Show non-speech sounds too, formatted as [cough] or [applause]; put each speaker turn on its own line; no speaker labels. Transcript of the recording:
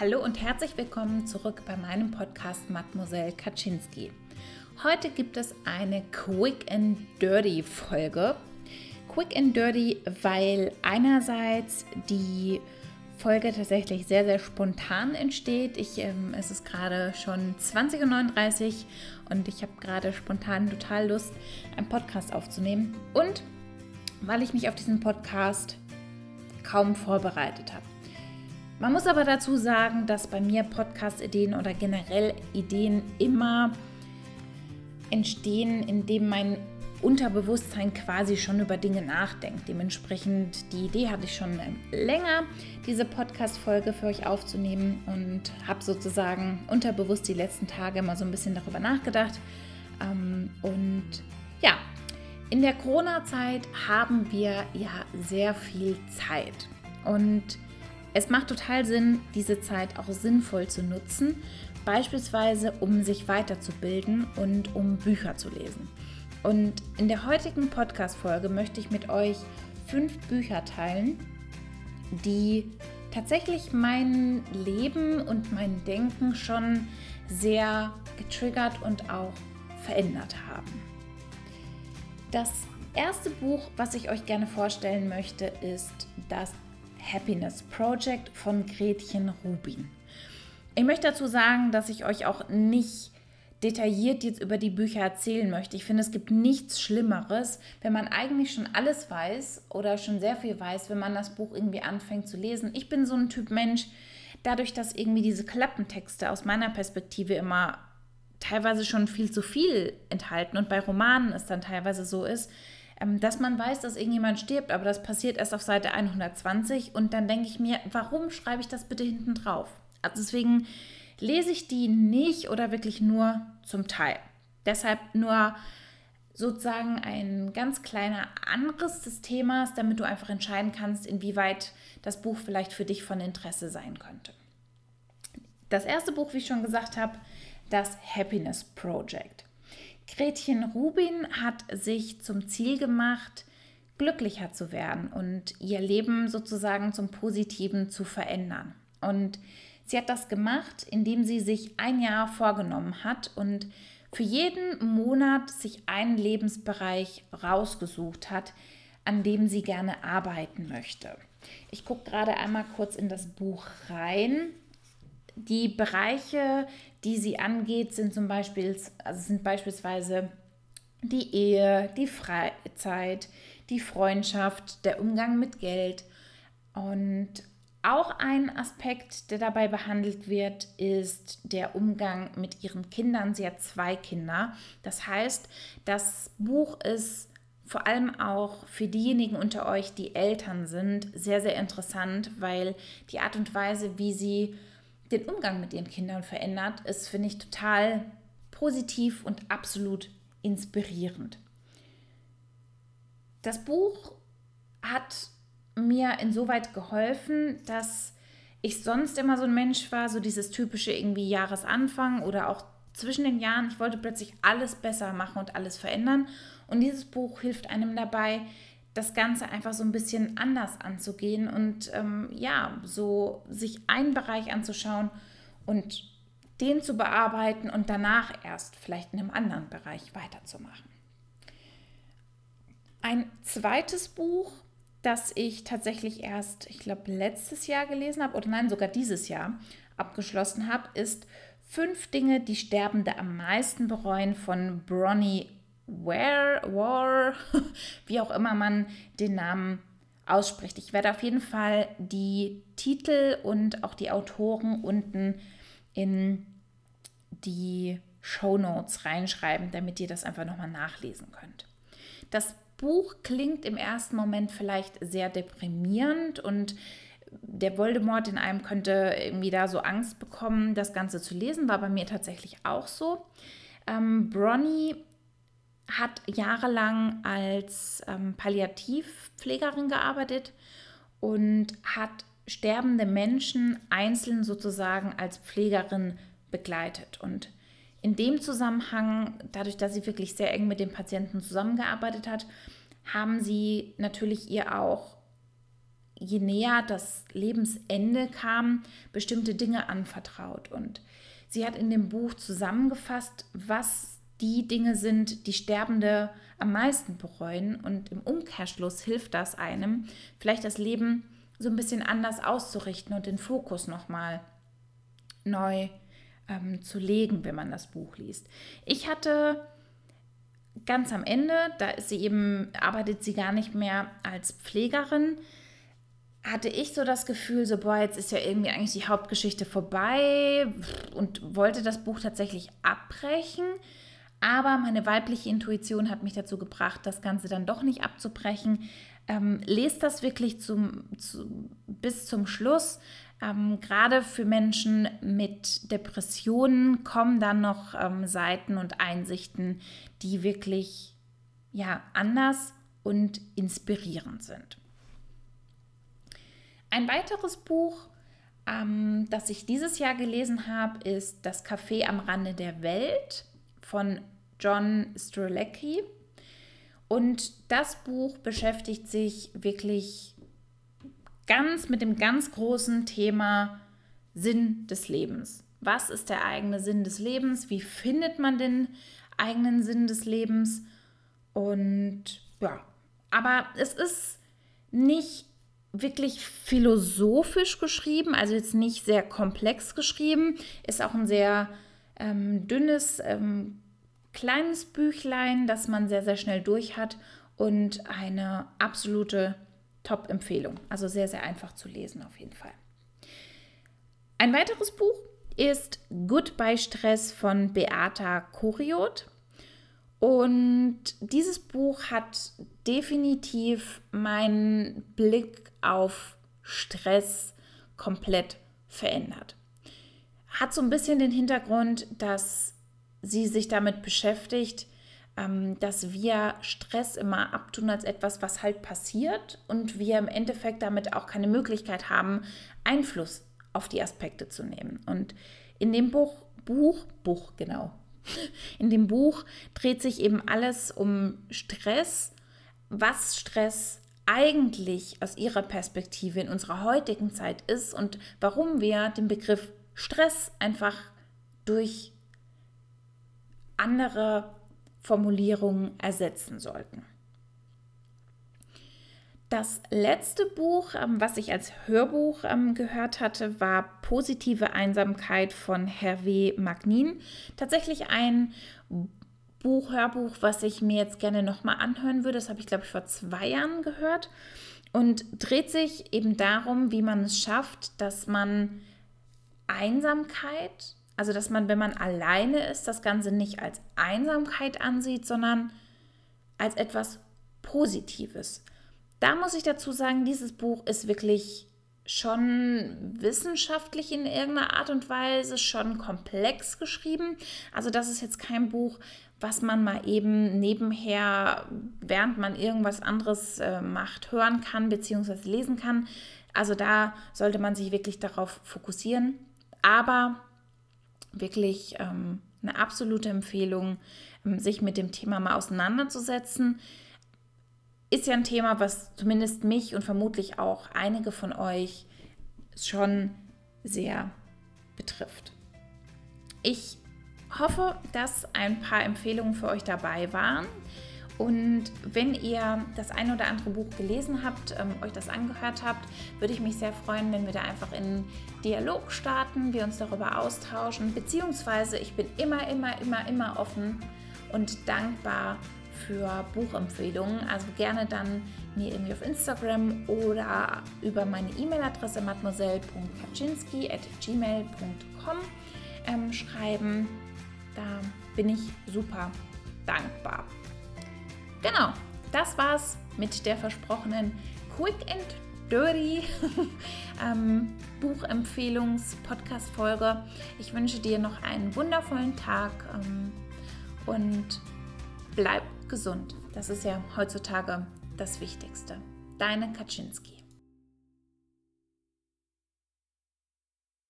Hallo und herzlich willkommen zurück bei meinem Podcast Mademoiselle Kaczynski. Heute gibt es eine Quick and Dirty Folge. Quick and Dirty, weil einerseits die Folge tatsächlich sehr, sehr spontan entsteht. Ich, ähm, es ist gerade schon 20.39 Uhr und ich habe gerade spontan total Lust, einen Podcast aufzunehmen. Und weil ich mich auf diesen Podcast kaum vorbereitet habe. Man muss aber dazu sagen, dass bei mir Podcast-Ideen oder generell Ideen immer entstehen, indem mein Unterbewusstsein quasi schon über Dinge nachdenkt. Dementsprechend, die Idee hatte ich schon länger, diese Podcast-Folge für euch aufzunehmen und habe sozusagen unterbewusst die letzten Tage mal so ein bisschen darüber nachgedacht. Ähm, und ja, in der Corona-Zeit haben wir ja sehr viel Zeit und es macht total Sinn, diese Zeit auch sinnvoll zu nutzen, beispielsweise um sich weiterzubilden und um Bücher zu lesen. Und in der heutigen Podcast-Folge möchte ich mit euch fünf Bücher teilen, die tatsächlich mein Leben und mein Denken schon sehr getriggert und auch verändert haben. Das erste Buch, was ich euch gerne vorstellen möchte, ist das Happiness Project von Gretchen Rubin. Ich möchte dazu sagen, dass ich euch auch nicht detailliert jetzt über die Bücher erzählen möchte. Ich finde, es gibt nichts Schlimmeres, wenn man eigentlich schon alles weiß oder schon sehr viel weiß, wenn man das Buch irgendwie anfängt zu lesen. Ich bin so ein Typ Mensch, dadurch, dass irgendwie diese Klappentexte aus meiner Perspektive immer teilweise schon viel zu viel enthalten und bei Romanen es dann teilweise so ist, dass man weiß, dass irgendjemand stirbt, aber das passiert erst auf Seite 120 und dann denke ich mir, warum schreibe ich das bitte hinten drauf? Also deswegen lese ich die nicht oder wirklich nur zum Teil. Deshalb nur sozusagen ein ganz kleiner Anriss des Themas, damit du einfach entscheiden kannst, inwieweit das Buch vielleicht für dich von Interesse sein könnte. Das erste Buch, wie ich schon gesagt habe, das Happiness Project. Gretchen Rubin hat sich zum Ziel gemacht, glücklicher zu werden und ihr Leben sozusagen zum Positiven zu verändern. Und sie hat das gemacht, indem sie sich ein Jahr vorgenommen hat und für jeden Monat sich einen Lebensbereich rausgesucht hat, an dem sie gerne arbeiten möchte. Ich gucke gerade einmal kurz in das Buch rein. Die Bereiche, die sie angeht, sind zum Beispiel, also sind beispielsweise die Ehe, die Freizeit, die Freundschaft, der Umgang mit Geld. Und auch ein Aspekt, der dabei behandelt wird, ist der Umgang mit ihren Kindern. Sie hat zwei Kinder. Das heißt, das Buch ist vor allem auch für diejenigen unter euch, die Eltern sind, sehr, sehr interessant, weil die Art und Weise, wie sie den Umgang mit ihren Kindern verändert, ist, finde ich, total positiv und absolut inspirierend. Das Buch hat mir insoweit geholfen, dass ich sonst immer so ein Mensch war, so dieses typische irgendwie Jahresanfang oder auch zwischen den Jahren. Ich wollte plötzlich alles besser machen und alles verändern. Und dieses Buch hilft einem dabei, das Ganze einfach so ein bisschen anders anzugehen und ähm, ja, so sich einen Bereich anzuschauen und den zu bearbeiten und danach erst vielleicht in einem anderen Bereich weiterzumachen. Ein zweites Buch, das ich tatsächlich erst, ich glaube, letztes Jahr gelesen habe, oder nein, sogar dieses Jahr abgeschlossen habe, ist Fünf Dinge, die Sterbende am meisten bereuen von Bronnie Ware, War, [laughs] wie auch immer man den Namen ausspricht. Ich werde auf jeden Fall die Titel und auch die Autoren unten in die Show Notes reinschreiben, damit ihr das einfach nochmal nachlesen könnt. Das Buch klingt im ersten Moment vielleicht sehr deprimierend und der Voldemort in einem könnte irgendwie da so Angst bekommen, das Ganze zu lesen, war bei mir tatsächlich auch so. Ähm, Bronny hat jahrelang als ähm, Palliativpflegerin gearbeitet und hat sterbende Menschen einzeln sozusagen als Pflegerin begleitet. Und in dem Zusammenhang, dadurch, dass sie wirklich sehr eng mit dem Patienten zusammengearbeitet hat, haben sie natürlich ihr auch je näher das Lebensende kam, bestimmte Dinge anvertraut. Und sie hat in dem Buch zusammengefasst, was die Dinge sind, die Sterbende am meisten bereuen. Und im Umkehrschluss hilft das einem, vielleicht das Leben so ein bisschen anders auszurichten und den Fokus nochmal neu ähm, zu legen, wenn man das Buch liest. Ich hatte ganz am Ende, da ist sie eben, arbeitet sie gar nicht mehr als Pflegerin, hatte ich so das Gefühl, so, boah, jetzt ist ja irgendwie eigentlich die Hauptgeschichte vorbei und wollte das Buch tatsächlich abbrechen. Aber meine weibliche Intuition hat mich dazu gebracht, das Ganze dann doch nicht abzubrechen. Ähm, lest das wirklich zum, zu, bis zum Schluss. Ähm, Gerade für Menschen mit Depressionen kommen dann noch ähm, Seiten und Einsichten, die wirklich ja, anders und inspirierend sind. Ein weiteres Buch, ähm, das ich dieses Jahr gelesen habe, ist Das Café am Rande der Welt von John Strzelecki. Und das Buch beschäftigt sich wirklich ganz mit dem ganz großen Thema Sinn des Lebens. Was ist der eigene Sinn des Lebens? Wie findet man den eigenen Sinn des Lebens? Und ja, aber es ist nicht wirklich philosophisch geschrieben, also jetzt nicht sehr komplex geschrieben, ist auch ein sehr ähm, dünnes, ähm, kleines Büchlein, das man sehr, sehr schnell durch hat und eine absolute Top-Empfehlung. Also sehr, sehr einfach zu lesen auf jeden Fall. Ein weiteres Buch ist Goodbye Stress von Beata Koriot. Und dieses Buch hat definitiv meinen Blick auf Stress komplett verändert. Hat so ein bisschen den Hintergrund, dass sie sich damit beschäftigt, ähm, dass wir Stress immer abtun als etwas, was halt passiert und wir im Endeffekt damit auch keine Möglichkeit haben, Einfluss auf die Aspekte zu nehmen. Und in dem Buch, Buch, Buch, genau, in dem Buch dreht sich eben alles um Stress, was Stress eigentlich aus ihrer Perspektive in unserer heutigen Zeit ist und warum wir den Begriff Stress einfach durch andere Formulierungen ersetzen sollten. Das letzte Buch, ähm, was ich als Hörbuch ähm, gehört hatte, war Positive Einsamkeit von Hervé Magnin. Tatsächlich ein Buch, Hörbuch, was ich mir jetzt gerne nochmal anhören würde. Das habe ich, glaube ich, vor zwei Jahren gehört. Und dreht sich eben darum, wie man es schafft, dass man Einsamkeit, also dass man, wenn man alleine ist, das Ganze nicht als Einsamkeit ansieht, sondern als etwas Positives. Da muss ich dazu sagen, dieses Buch ist wirklich schon wissenschaftlich in irgendeiner Art und Weise, schon komplex geschrieben. Also das ist jetzt kein Buch, was man mal eben nebenher, während man irgendwas anderes äh, macht, hören kann bzw. lesen kann. Also da sollte man sich wirklich darauf fokussieren. Aber wirklich ähm, eine absolute Empfehlung, ähm, sich mit dem Thema mal auseinanderzusetzen ist ja ein Thema, was zumindest mich und vermutlich auch einige von euch schon sehr betrifft. Ich hoffe, dass ein paar Empfehlungen für euch dabei waren. Und wenn ihr das ein oder andere Buch gelesen habt, ähm, euch das angehört habt, würde ich mich sehr freuen, wenn wir da einfach in Dialog starten, wir uns darüber austauschen, beziehungsweise ich bin immer, immer, immer, immer offen und dankbar für Buchempfehlungen. Also gerne dann mir irgendwie auf Instagram oder über meine E-Mail-Adresse mademoiselle.kaczynski.gmail.com ähm, schreiben. Da bin ich super dankbar. Genau, das war's mit der versprochenen Quick and Dirty [laughs] ähm, Buchempfehlungs-Podcast-Folge. Ich wünsche dir noch einen wundervollen Tag ähm, und bleib gesund. Das ist ja heutzutage das Wichtigste. Deine Kaczynski.